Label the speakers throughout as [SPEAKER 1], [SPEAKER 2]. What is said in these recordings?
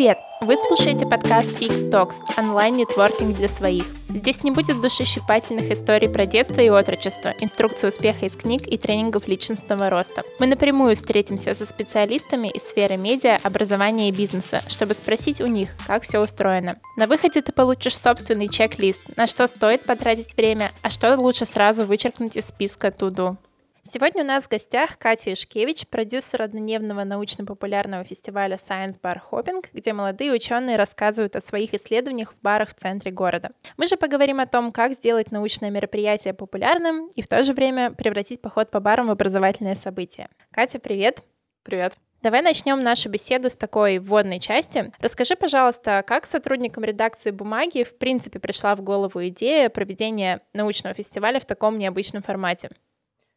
[SPEAKER 1] Привет! Вы слушаете подкаст X-Talks, онлайн-нетворкинг для своих. Здесь не будет душещипательных историй про детство и отрочество, инструкции успеха из книг и тренингов личностного роста. Мы напрямую встретимся со специалистами из сферы медиа, образования и бизнеса, чтобы спросить у них, как все устроено. На выходе ты получишь собственный чек-лист, на что стоит потратить время, а что лучше сразу вычеркнуть из списка туду. Сегодня у нас в гостях Катя Ишкевич, продюсер однодневного научно-популярного фестиваля Science Bar Hopping, где молодые ученые рассказывают о своих исследованиях в барах в центре города. Мы же поговорим о том, как сделать научное мероприятие популярным и в то же время превратить поход по барам в образовательное событие. Катя, привет!
[SPEAKER 2] Привет!
[SPEAKER 1] Давай начнем нашу беседу с такой вводной части. Расскажи, пожалуйста, как сотрудникам редакции «Бумаги» в принципе пришла в голову идея проведения научного фестиваля в таком необычном формате?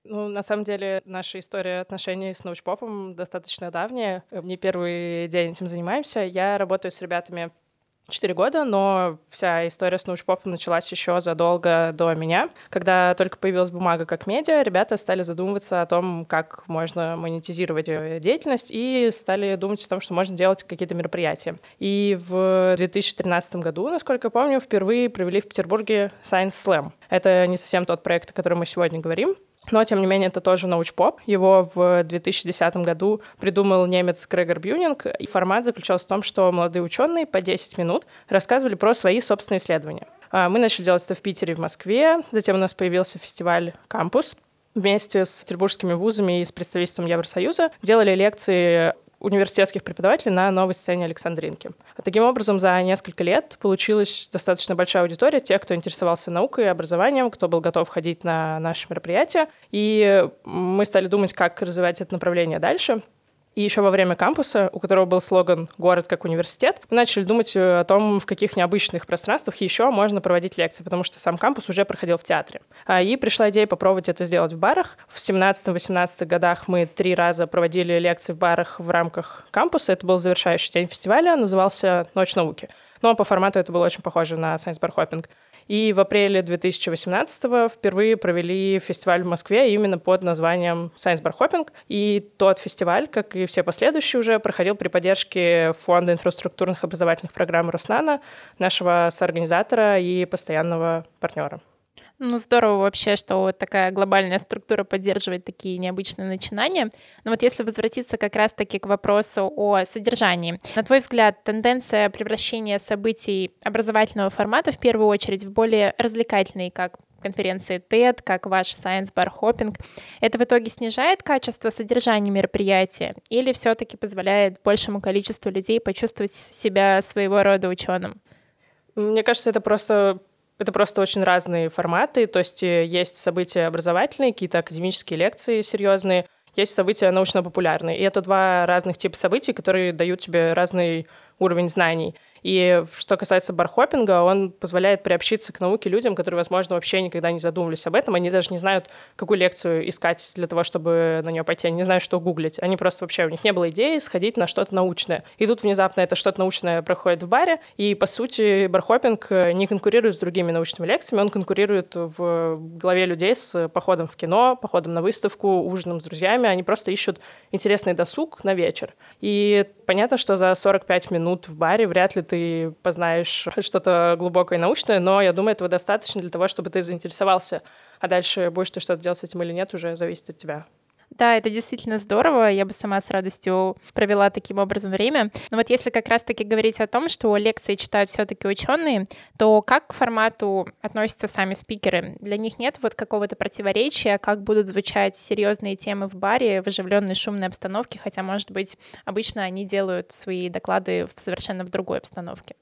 [SPEAKER 2] Ну, на самом деле, наша история отношений с научпопом достаточно давняя. Не первый день этим занимаемся. Я работаю с ребятами четыре года, но вся история с научпопом началась еще задолго до меня. Когда только появилась бумага как медиа, ребята стали задумываться о том, как можно монетизировать деятельность, и стали думать о том, что можно делать какие-то мероприятия. И в 2013 году, насколько я помню, впервые провели в Петербурге Science Slam. Это не совсем тот проект, о котором мы сегодня говорим, но, тем не менее, это тоже научпоп. Его в 2010 году придумал немец Грегор Бьюнинг. И формат заключался в том, что молодые ученые по 10 минут рассказывали про свои собственные исследования. А, мы начали делать это в Питере и в Москве. Затем у нас появился фестиваль «Кампус», вместе с петербургскими вузами и с представительством Евросоюза делали лекции университетских преподавателей на новой сцене Александринки. Таким образом, за несколько лет получилась достаточно большая аудитория тех, кто интересовался наукой и образованием, кто был готов ходить на наши мероприятия. И мы стали думать, как развивать это направление дальше. И еще во время кампуса, у которого был слоган «Город как университет», мы начали думать э, о том, в каких необычных пространствах еще можно проводить лекции, потому что сам кампус уже проходил в театре. А, и пришла идея попробовать это сделать в барах. В 17-18 годах мы три раза проводили лекции в барах в рамках кампуса. Это был завершающий день фестиваля, назывался «Ночь науки». Но по формату это было очень похоже на Science Bar Hopping. И в апреле 2018 впервые провели фестиваль в Москве именно под названием Science Bar Hopping. И тот фестиваль, как и все последующие уже, проходил при поддержке Фонда инфраструктурных образовательных программ Роснана, нашего соорганизатора и постоянного партнера.
[SPEAKER 1] Ну, здорово вообще, что вот такая глобальная структура поддерживает такие необычные начинания. Но вот если возвратиться как раз-таки к вопросу о содержании, на твой взгляд, тенденция превращения событий образовательного формата в первую очередь в более развлекательные, как конференции TED, как ваш Science Bar Hopping, это в итоге снижает качество содержания мероприятия или все-таки позволяет большему количеству людей почувствовать себя своего рода ученым?
[SPEAKER 2] Мне кажется, это просто это просто очень разные форматы, то есть э, есть события образовательные, какие-то академические лекции серьезные, есть события научно-популярные. И это два разных типа событий, которые дают тебе разный уровень знаний. И что касается бархопинга, он позволяет приобщиться к науке людям, которые, возможно, вообще никогда не задумывались об этом. Они даже не знают, какую лекцию искать для того, чтобы на нее пойти. Они не знают, что гуглить. Они просто вообще, у них не было идеи сходить на что-то научное. И тут внезапно это что-то научное проходит в баре, и, по сути, бархопинг не конкурирует с другими научными лекциями, он конкурирует в голове людей с походом в кино, походом на выставку, ужином с друзьями. Они просто ищут интересный досуг на вечер. И понятно, что за 45 минут в баре вряд ли ты познаешь что-то глубокое и научное, но я думаю, этого достаточно для того, чтобы ты заинтересовался. А дальше будешь ты что-то делать с этим или нет, уже зависит от тебя.
[SPEAKER 1] Да, это действительно здорово. Я бы сама с радостью провела таким образом время. Но вот если как раз-таки говорить о том, что лекции читают все-таки ученые, то как к формату относятся сами спикеры? Для них нет вот какого-то противоречия, как будут звучать серьезные темы в баре в оживленной шумной обстановке, хотя, может быть, обычно они делают свои доклады совершенно в другой обстановке.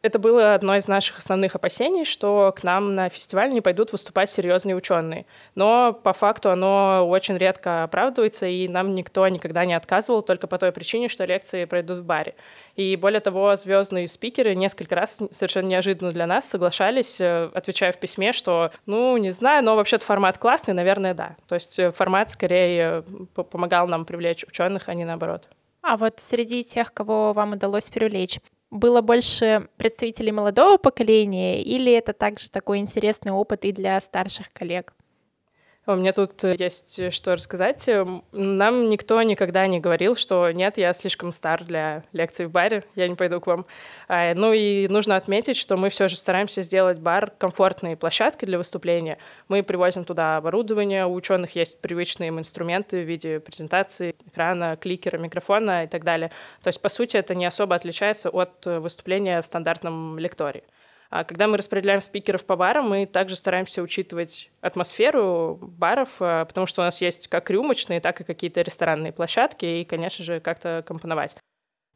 [SPEAKER 2] Это было одно из наших основных опасений, что к нам на фестиваль не пойдут выступать серьезные ученые. Но по факту оно очень редко оправдывается, и нам никто никогда не отказывал только по той причине, что лекции пройдут в баре. И более того, звездные спикеры несколько раз совершенно неожиданно для нас соглашались, э, отвечая в письме, что, ну, не знаю, но вообще-то формат классный, наверное, да. То есть э, формат скорее э, помогал нам привлечь ученых, а не наоборот.
[SPEAKER 1] А вот среди тех, кого вам удалось привлечь, было больше представителей молодого поколения, или это также такой интересный опыт и для старших коллег?
[SPEAKER 2] У меня тут есть э, что рассказать. Эм, нам никто никогда не говорил, что нет, я слишком стар для лекций в баре, я не пойду к вам. А, ну и нужно отметить, что мы все же стараемся сделать бар комфортной площадкой для выступления. Мы привозим туда оборудование, у ученых есть привычные им инструменты в виде презентации, экрана, кликера, микрофона и так далее. То есть, по сути, это не особо отличается от э, выступления в стандартном лектории. А когда мы распределяем спикеров по барам, мы также стараемся учитывать атмосферу баров, а, потому что у нас есть как рюмочные, так и какие-то ресторанные площадки, и, конечно же, как-то компоновать.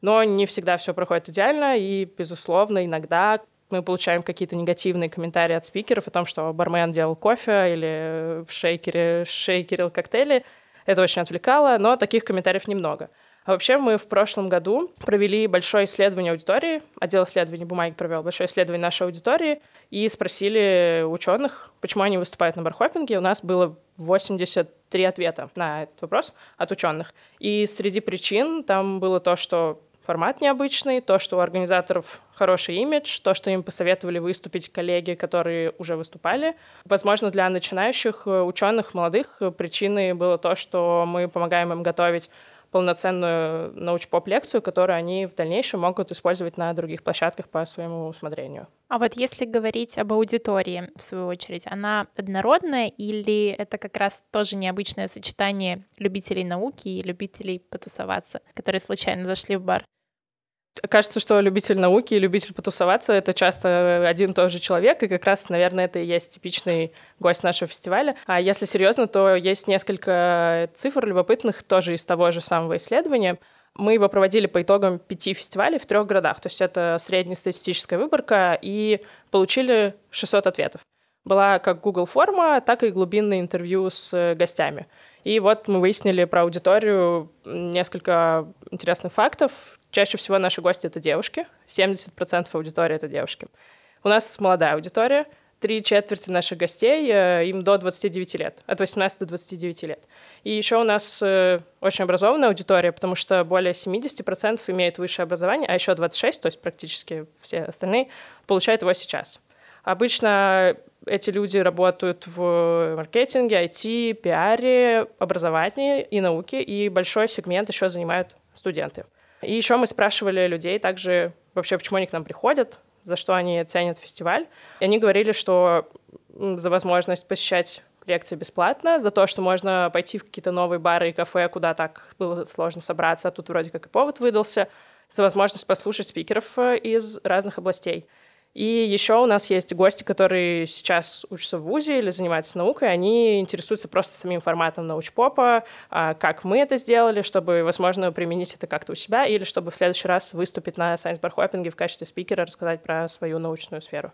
[SPEAKER 2] Но не всегда все проходит идеально, и, безусловно, иногда мы получаем какие-то негативные комментарии от спикеров о том, что бармен делал кофе или в шейкере шейкерил коктейли. Это очень отвлекало, но таких комментариев немного. А вообще мы в прошлом году провели большое исследование аудитории, отдел исследований бумаги провел большое исследование нашей аудитории и спросили ученых, почему они выступают на бархопинге. У нас было 83 ответа на этот вопрос от ученых. И среди причин там было то, что формат необычный, то, что у организаторов хороший имидж, то, что им посоветовали выступить коллеги, которые уже выступали. Возможно, для начинающих ученых, молодых причиной было то, что мы помогаем им готовить полноценную научпоп-лекцию, которую они в дальнейшем могут использовать на других площадках по своему усмотрению.
[SPEAKER 1] А вот если говорить об аудитории, в свою очередь, она однородная или это как раз тоже необычное сочетание любителей науки и любителей потусоваться, которые случайно зашли в бар?
[SPEAKER 2] Кажется, что любитель науки и любитель потусоваться — это часто один и тот же человек, и как раз, наверное, это и есть типичный гость нашего фестиваля. А если серьезно, то есть несколько цифр любопытных тоже из того же самого исследования. Мы его проводили по итогам пяти фестивалей в трех городах, то есть это среднестатистическая выборка, и получили 600 ответов. Была как Google форма, так и глубинное интервью с гостями. И вот мы выяснили про аудиторию несколько интересных фактов. Чаще всего наши гости — это девушки. 70% аудитории — это девушки. У нас молодая аудитория. Три четверти наших гостей, э, им до 29 лет, от 18 до 29 лет. И еще у нас э, очень образованная аудитория, потому что более 70% имеют высшее образование, а еще 26, то есть практически все остальные, получают его сейчас. Обычно эти люди работают в маркетинге, IT, пиаре, образовании и науке, и большой сегмент еще занимают студенты. И еще мы спрашивали людей также вообще, почему они к нам приходят, за что они ценят фестиваль. И они говорили, что за возможность посещать лекции бесплатно, за то, что можно пойти в какие-то новые бары и кафе, куда так было сложно собраться, а тут вроде как и повод выдался, за возможность послушать спикеров э, из разных областей. И еще у нас есть гости, которые сейчас учатся в ВУЗе или занимаются наукой, они интересуются просто самим форматом научпопа, а, как мы это сделали, чтобы, возможно, применить это как-то у себя, или чтобы в следующий раз выступить на Science Bar Hopping в качестве спикера, рассказать про свою научную сферу.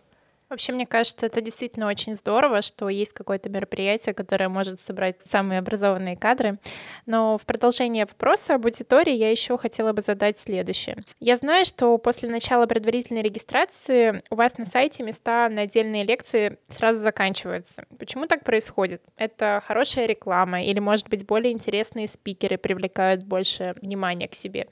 [SPEAKER 1] Вообще, мне кажется, это действительно очень здорово, что есть какое-то мероприятие, которое может собрать самые образованные кадры. Но в продолжение вопроса об аудитории я еще хотела бы задать следующее. Я знаю, что после начала предварительной регистрации у вас на сайте места на отдельные лекции сразу заканчиваются. Почему так происходит? Это хорошая реклама или, может быть, более интересные спикеры привлекают больше внимания к себе?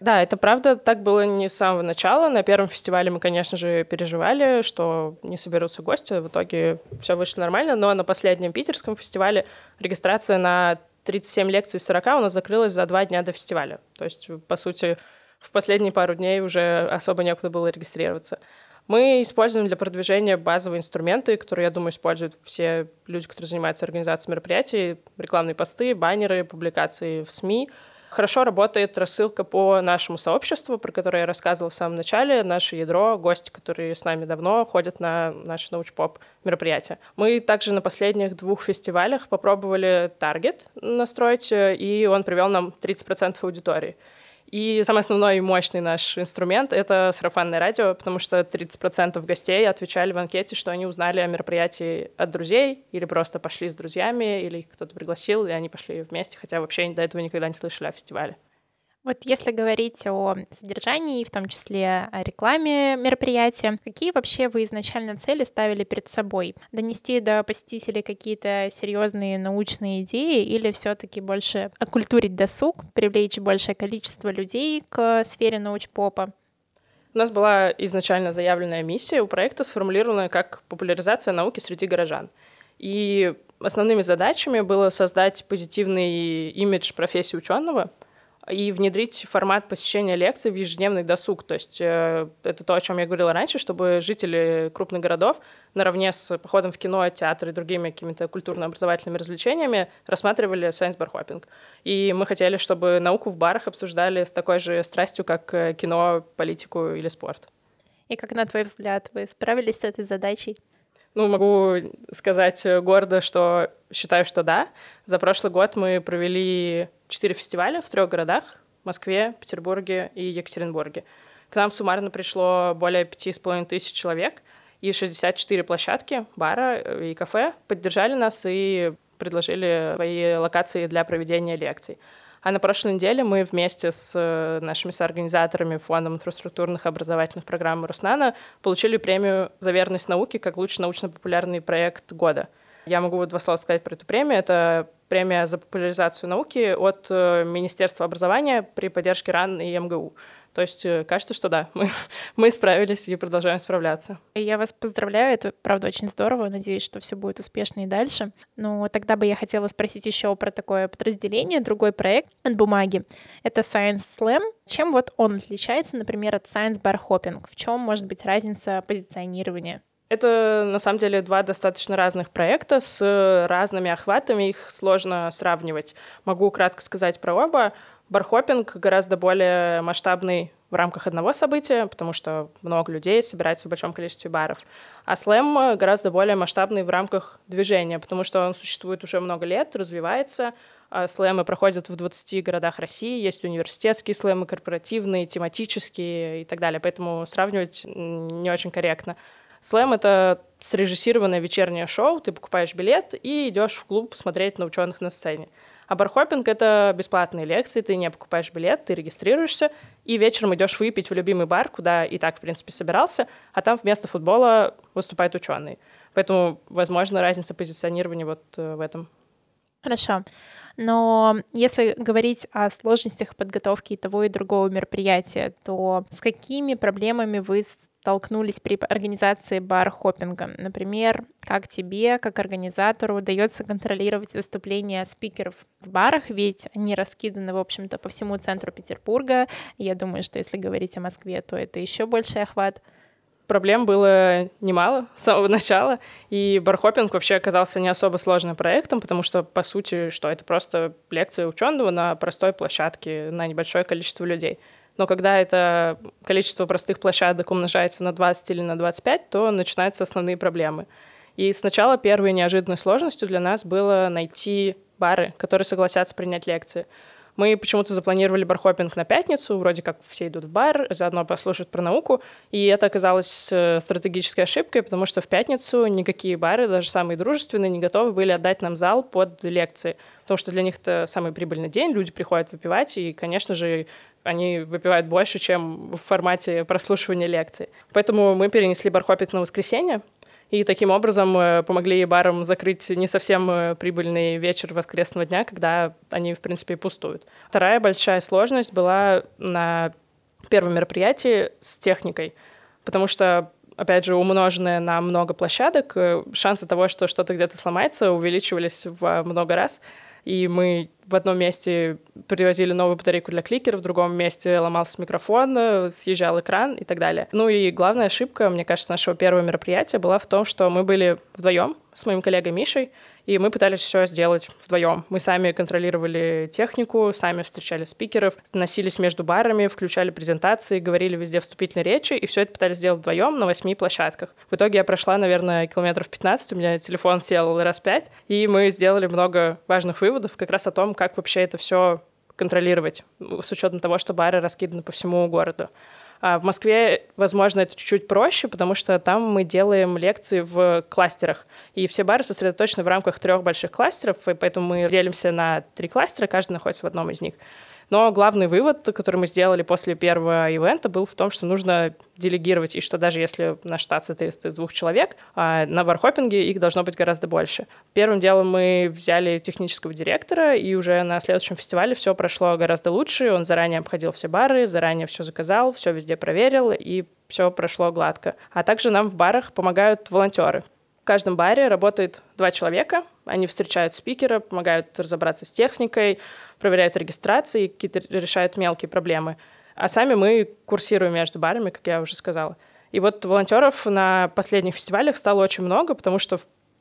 [SPEAKER 2] Да, это правда, так было не с самого начала. На первом фестивале мы, конечно же, переживали, что не соберутся гости. В итоге все вышло нормально, но на последнем питерском фестивале регистрация на 37 лекций из 40 у нас закрылась за два дня до фестиваля. То есть, по сути, в последние пару дней уже особо некуда было регистрироваться. Мы используем для продвижения базовые инструменты, которые, я думаю, используют все люди, которые занимаются организацией мероприятий, рекламные посты, баннеры, публикации в СМИ — Хорошо работает рассылка по нашему сообществу, про которое я рассказывала в самом начале. Наше ядро, гости, которые с нами давно ходят на наши научпоп мероприятия. Мы также на последних двух фестивалях попробовали таргет настроить, и он привел нам 30% аудитории. И самый основной и мощный наш инструмент — это сарафанное радио, потому что 30% гостей отвечали в анкете, что они узнали о мероприятии от друзей или просто пошли с друзьями, или кто-то пригласил, и они пошли вместе, хотя вообще до этого никогда не слышали о фестивале.
[SPEAKER 1] Вот если говорить о содержании, в том числе о рекламе мероприятия, какие вообще вы изначально цели ставили перед собой? Донести до посетителей какие-то серьезные научные идеи или все-таки больше окультурить досуг, привлечь большее количество людей к сфере научпопа?
[SPEAKER 2] У нас была изначально заявленная миссия у проекта, сформулированная как популяризация науки среди горожан. И основными задачами было создать позитивный имидж профессии ученого — и внедрить формат посещения лекций в ежедневный досуг. То есть э, это то, о чем я говорила раньше, чтобы жители крупных городов наравне с походом в кино, театр и другими какими-то культурно-образовательными развлечениями рассматривали Science Bar Hopping. И мы хотели, чтобы науку в барах обсуждали с такой же страстью, как э, кино, политику или спорт.
[SPEAKER 1] И как, на твой взгляд, вы справились с этой задачей?
[SPEAKER 2] Ну, могу сказать гордо, что считаю, что да. За прошлый год мы провели четыре фестиваля в трех городах — Москве, Петербурге и Екатеринбурге. К нам суммарно пришло более пяти с половиной тысяч человек, и 64 площадки, бара и кафе поддержали нас и предложили свои локации для проведения лекций. А на прошлой неделе мы вместе с э, нашими соорганизаторами Фондом инфраструктурных образовательных программ Руснана получили премию «За верность науке» как лучший научно-популярный проект года. Я могу два слова сказать про эту премию. Это премия за популяризацию науки от э, Министерства образования при поддержке РАН и МГУ. То есть э, кажется, что да, мы, мы справились и продолжаем справляться.
[SPEAKER 1] Я вас поздравляю, это правда очень здорово. Надеюсь, что все будет успешно и дальше. Но тогда бы я хотела спросить еще про такое подразделение, другой проект от бумаги. Это Science Slam. Чем вот он отличается, например, от Science Bar Hopping? В чем может быть разница позиционирования?
[SPEAKER 2] Это, на самом деле, два достаточно разных проекта с разными охватами, их сложно сравнивать. Могу кратко сказать про оба. Бархопинг гораздо более масштабный в рамках одного события, потому что много людей собирается в большом количестве баров. А слэм гораздо более масштабный в рамках движения, потому что он существует уже много лет, развивается. А слэмы проходят в 20 городах России, есть университетские слэмы, корпоративные, тематические и так далее, поэтому сравнивать не очень корректно. Слэм — это срежиссированное вечернее шоу, ты покупаешь билет и идешь в клуб смотреть на ученых на сцене. А бархопинг — это бесплатные лекции, ты не покупаешь билет, ты регистрируешься, и вечером идешь выпить в любимый бар, куда и так, в принципе, собирался, а там вместо футбола выступает ученый. Поэтому, возможно, разница позиционирования вот э, в этом.
[SPEAKER 1] Хорошо. Но если говорить о сложностях подготовки того и другого мероприятия, то с какими проблемами вы столкнулись при организации бар-хоппинга? Например, как тебе, как организатору, удается контролировать выступления спикеров в барах, ведь они раскиданы, в общем-то, по всему центру Петербурга. Я думаю, что если говорить о Москве, то это еще больший охват.
[SPEAKER 2] Проблем было немало с самого начала, и бархопинг вообще оказался не особо сложным проектом, потому что, по сути, что это просто лекция ученого на простой площадке на небольшое количество людей — но когда это количество простых площадок умножается на 20 или на 25, то начинаются основные проблемы. И сначала первой неожиданной сложностью для нас было найти бары, которые согласятся принять лекции. Мы почему-то запланировали бархопинг на пятницу, вроде как все идут в бар, заодно послушают про науку, и это оказалось э, стратегической ошибкой, потому что в пятницу никакие бары, даже самые дружественные, не готовы были отдать нам зал под лекции, потому что для них это самый прибыльный день, люди приходят выпивать, и, конечно же, они выпивают больше, чем в формате прослушивания лекций. Поэтому мы перенесли бархопинг на воскресенье, и таким образом э, помогли барам закрыть не совсем э, прибыльный вечер воскресного дня, когда они, в принципе, пустуют. Вторая большая сложность была на первом мероприятии с техникой, потому что опять же, умноженное на много площадок, э, шансы того, что что-то где-то сломается, увеличивались в много раз и мы в одном месте привозили новую батарейку для кликера, в другом месте ломался микрофон, съезжал экран и так далее. Ну и главная ошибка, мне кажется, нашего первого мероприятия была в том, что мы были вдвоем с моим коллегой Мишей, и мы пытались все сделать вдвоем. Мы сами контролировали технику, сами встречали спикеров, носились между барами, включали презентации, говорили везде вступительные речи, и все это пытались сделать вдвоем на восьми площадках. В итоге я прошла, наверное, километров 15, у меня телефон сел раз пять, и мы сделали много важных выводов как раз о том, как вообще это все контролировать, с учетом того, что бары раскиданы по всему городу. А в Москве, возможно, это чуть-чуть проще, потому что там мы делаем лекции в кластерах, и все бары сосредоточены в рамках трех больших кластеров, и поэтому мы делимся на три кластера, каждый находится в одном из них. Но главный вывод, который мы сделали после первого ивента, был в том, что нужно делегировать, и что даже если наш штат состоит из двух человек, а на бархопинге их должно быть гораздо больше. Первым делом мы взяли технического директора, и уже на следующем фестивале все прошло гораздо лучше. Он заранее обходил все бары, заранее все заказал, все везде проверил, и все прошло гладко. А также нам в барах помогают волонтеры каждом баре работает два человека. Они встречают спикера, помогают разобраться с техникой, проверяют регистрации, какие-то решают мелкие проблемы. А сами мы курсируем между барами, как я уже сказала. И вот волонтеров на последних фестивалях стало очень много, потому что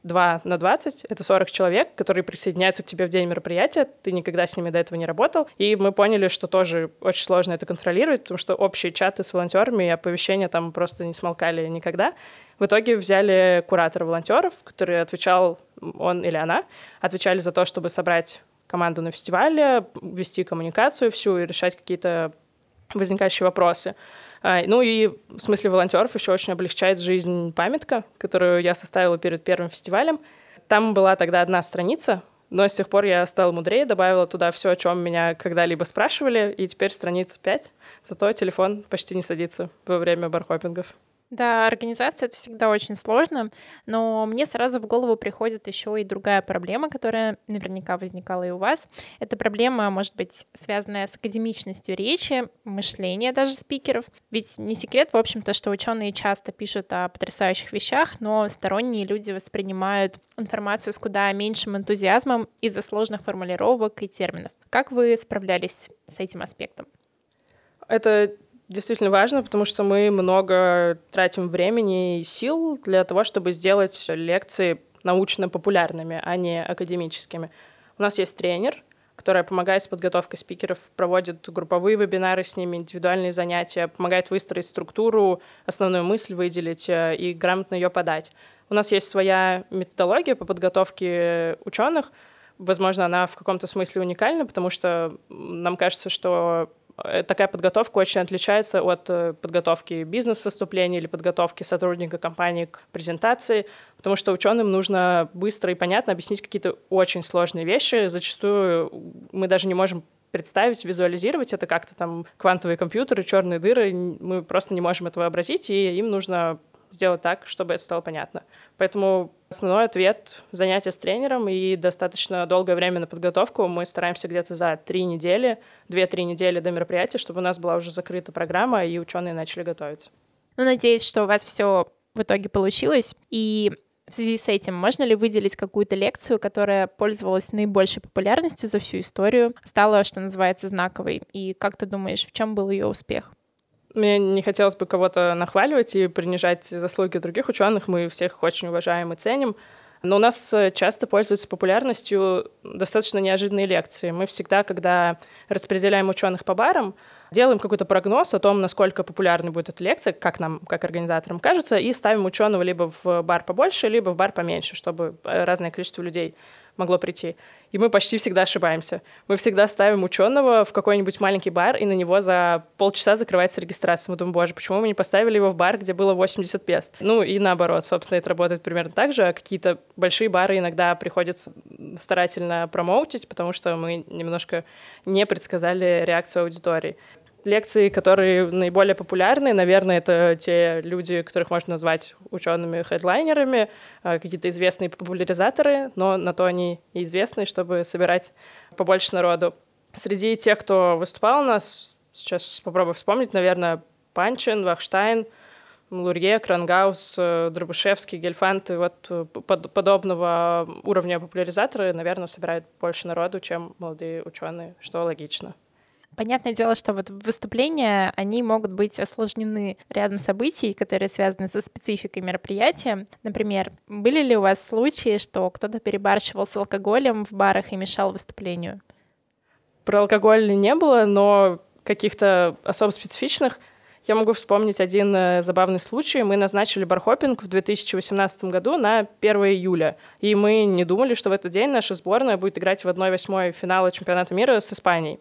[SPEAKER 2] 2 на 20 — это 40 человек, которые присоединяются к тебе в день мероприятия, ты никогда с ними до этого не работал, и мы поняли, что тоже очень сложно это контролировать, потому что общие чаты с волонтерами и оповещения там просто не смолкали никогда. В итоге взяли куратора волонтеров, который отвечал, он или она, отвечали за то, чтобы собрать команду на фестивале, вести коммуникацию всю и решать какие-то возникающие вопросы. А, ну и в смысле волонтеров еще очень облегчает жизнь памятка, которую я составила перед первым фестивалем. Там была тогда одна страница, но с тех пор я стала мудрее, добавила туда все, о чем меня когда-либо спрашивали, и теперь страница 5. Зато телефон почти не садится во время бархопингов.
[SPEAKER 1] Да, организация — это всегда очень сложно, но мне сразу в голову приходит еще и другая проблема, которая наверняка возникала и у вас. Это проблема, может быть, связанная с академичностью речи, мышления даже спикеров. Ведь не секрет, в общем-то, что ученые часто пишут о потрясающих вещах, но сторонние люди воспринимают информацию с куда меньшим энтузиазмом из-за сложных формулировок и терминов. Как вы справлялись с этим аспектом?
[SPEAKER 2] Это действительно важно, потому что мы много тратим времени и сил для того, чтобы сделать лекции научно-популярными, а не академическими. У нас есть тренер, которая помогает с подготовкой спикеров, проводит групповые вебинары с ними, индивидуальные занятия, помогает выстроить структуру, основную мысль выделить э, и грамотно ее подать. У нас есть своя методология по подготовке ученых. Возможно, она в каком-то смысле уникальна, потому что нам кажется, что такая подготовка очень отличается от э, подготовки бизнес-выступлений или подготовки сотрудника компании к презентации, потому что ученым нужно быстро и понятно объяснить какие-то очень сложные вещи. Зачастую мы даже не можем представить, визуализировать это как-то там квантовые компьютеры, черные дыры, мы просто не можем это вообразить, и им нужно сделать так, чтобы это стало понятно. Поэтому основной ответ — занятия с тренером и достаточно долгое время на подготовку. Мы стараемся где-то за три недели, две-три недели до мероприятия, чтобы у нас была уже закрыта программа, и ученые начали готовиться.
[SPEAKER 1] Ну, надеюсь, что у вас все в итоге получилось. И в связи с этим можно ли выделить какую-то лекцию, которая пользовалась наибольшей популярностью за всю историю, стала, что называется, знаковой? И как ты думаешь, в чем был ее успех?
[SPEAKER 2] Мне не хотелось бы кого-то нахваливать и принижать заслуги других ученых. Мы всех очень уважаем и ценим. Но у нас э, часто пользуются популярностью достаточно неожиданные лекции. Мы всегда, когда распределяем ученых по барам, делаем какой-то прогноз о том, насколько популярной будет эта лекция, как нам, как организаторам кажется, и ставим ученого либо в бар побольше, либо в бар поменьше, чтобы э, разное количество людей могло прийти. И мы почти всегда ошибаемся. Мы всегда ставим ученого в какой-нибудь маленький бар, и на него за полчаса закрывается регистрация. Мы думаем, боже, почему мы не поставили его в бар, где было 80 пест? Ну и наоборот, собственно, это работает примерно так же. А какие-то большие бары иногда приходится старательно промоутить, потому что мы немножко не предсказали реакцию аудитории лекции, которые наиболее популярны, наверное, это те люди, которых можно назвать учеными-хедлайнерами, а, какие-то известные популяризаторы, но на то они и известны, чтобы собирать побольше народу. Среди тех, кто выступал у нас, сейчас попробую вспомнить, наверное, Панчин, Вахштайн, Лурье, Крангаус, э, Дробышевский, Гельфант, и вот э, под, подобного уровня популяризаторы, наверное, собирают больше народу, чем молодые ученые, что логично.
[SPEAKER 1] Понятное дело, что вот выступления, они могут быть осложнены рядом событий, которые связаны со спецификой мероприятия. Например, были ли у вас случаи, что кто-то перебарщивал с алкоголем в барах и мешал выступлению?
[SPEAKER 2] Про алкоголь не было, но каких-то особо специфичных я могу вспомнить один э, забавный случай. Мы назначили бархопинг в 2018 году на 1 июля. И мы не думали, что в этот день наша сборная будет играть в 1-8 финала чемпионата мира с Испанией.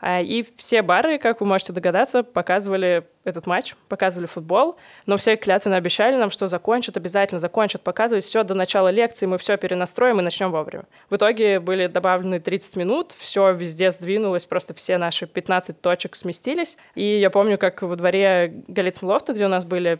[SPEAKER 2] А, и все бары, как вы можете догадаться, показывали этот матч, показывали футбол, но все клятвенно обещали нам, что закончат, обязательно закончат показывать все до начала лекции, мы все перенастроим и начнем вовремя. В итоге были добавлены 30 минут, все везде сдвинулось, просто все наши 15 точек сместились. И я помню, как во дворе Голицын Лофта, где у нас были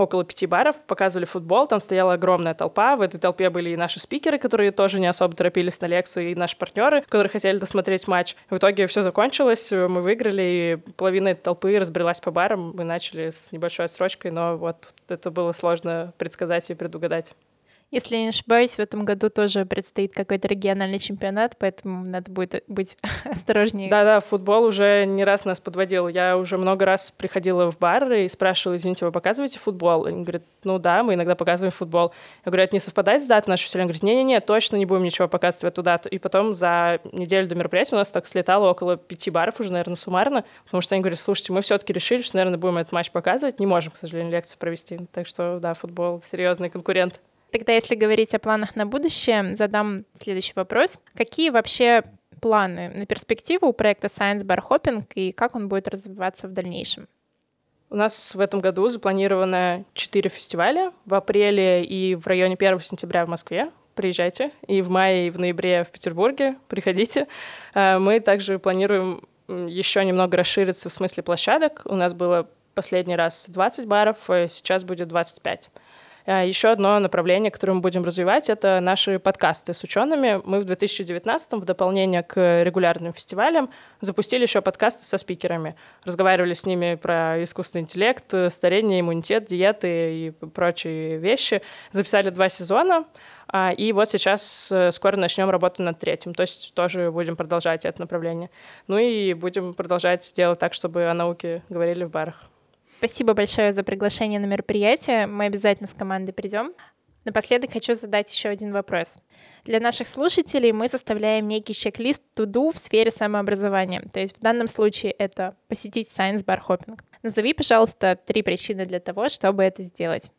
[SPEAKER 2] около пяти баров, показывали футбол, там стояла огромная толпа, в этой толпе были и наши спикеры, которые тоже не особо торопились на лекцию, и наши партнеры, которые хотели досмотреть матч. В итоге все закончилось, мы выиграли, и половина этой толпы разбрелась по барам, мы начали с небольшой отсрочкой, но вот это было сложно предсказать и предугадать.
[SPEAKER 1] Если я не ошибаюсь, в этом году тоже предстоит какой-то региональный чемпионат, поэтому надо будет быть осторожнее.
[SPEAKER 2] Да-да, футбол уже не раз нас подводил. Я уже много раз приходила в бар и спрашивала, извините, вы показываете футбол? Они говорят, ну да, мы иногда показываем футбол. Я говорю, это не совпадает с датой нашей встречи? Они говорят, не-не-не, точно не будем ничего показывать в эту дату. И потом за неделю до мероприятия у нас так слетало около пяти баров уже, наверное, суммарно, потому что они говорят, слушайте, мы все-таки решили, что, наверное, будем этот матч показывать, не можем, к сожалению, лекцию провести. Так что, да, футбол — серьезный конкурент.
[SPEAKER 1] Тогда, если говорить о планах на будущее, задам следующий вопрос. Какие вообще планы на перспективу у проекта Science Bar Hopping и как он будет развиваться в дальнейшем?
[SPEAKER 2] У нас в этом году запланировано четыре фестиваля в апреле и в районе 1 сентября в Москве. Приезжайте. И в мае, и в ноябре в Петербурге. Приходите. Э, мы также планируем еще немного расшириться в смысле площадок. У нас было последний раз 20 баров, а сейчас будет 25. А, Еще одно направление, которое мы будем развивать, это наши подкасты с учеными. Мы в 2019 в дополнение к регулярным фестивалям запустили еще подкасты со спикерами. Разговаривали с ними про искусственный интеллект, старение, иммунитет, диеты и прочие вещи. Записали два сезона. А, и вот сейчас э, скоро начнем работу над третьим. То есть тоже будем продолжать это направление. Ну и будем продолжать делать так, чтобы о науке говорили в барах.
[SPEAKER 1] Спасибо большое за приглашение на мероприятие. Мы обязательно с командой придем. Напоследок хочу задать еще один вопрос. Для наших слушателей мы составляем некий чек-лист туду в сфере самообразования. То есть в данном случае это посетить Science Bar Hopping. Назови, пожалуйста, три причины для того, чтобы это сделать.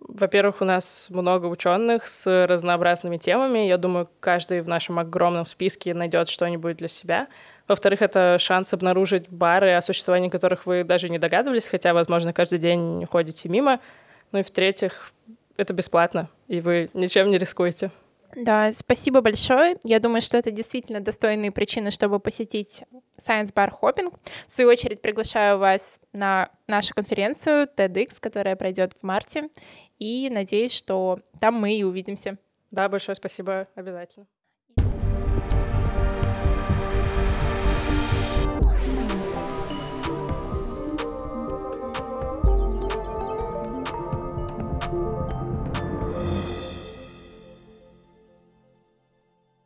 [SPEAKER 2] Во-первых, у нас много ученых с разнообразными темами. Я думаю, каждый в нашем огромном списке найдет что-нибудь для себя. Во-вторых, это шанс обнаружить бары, о существовании которых вы даже не догадывались, хотя, возможно, каждый день ходите мимо. Ну и в-третьих, это бесплатно, и вы ничем не рискуете.
[SPEAKER 1] Да, спасибо большое. Я думаю, что это действительно достойные причины, чтобы посетить Science Bar Hopping. В свою очередь приглашаю вас на нашу конференцию TEDx, которая пройдет в марте, и надеюсь, что там мы и увидимся.
[SPEAKER 2] Да, большое спасибо, обязательно.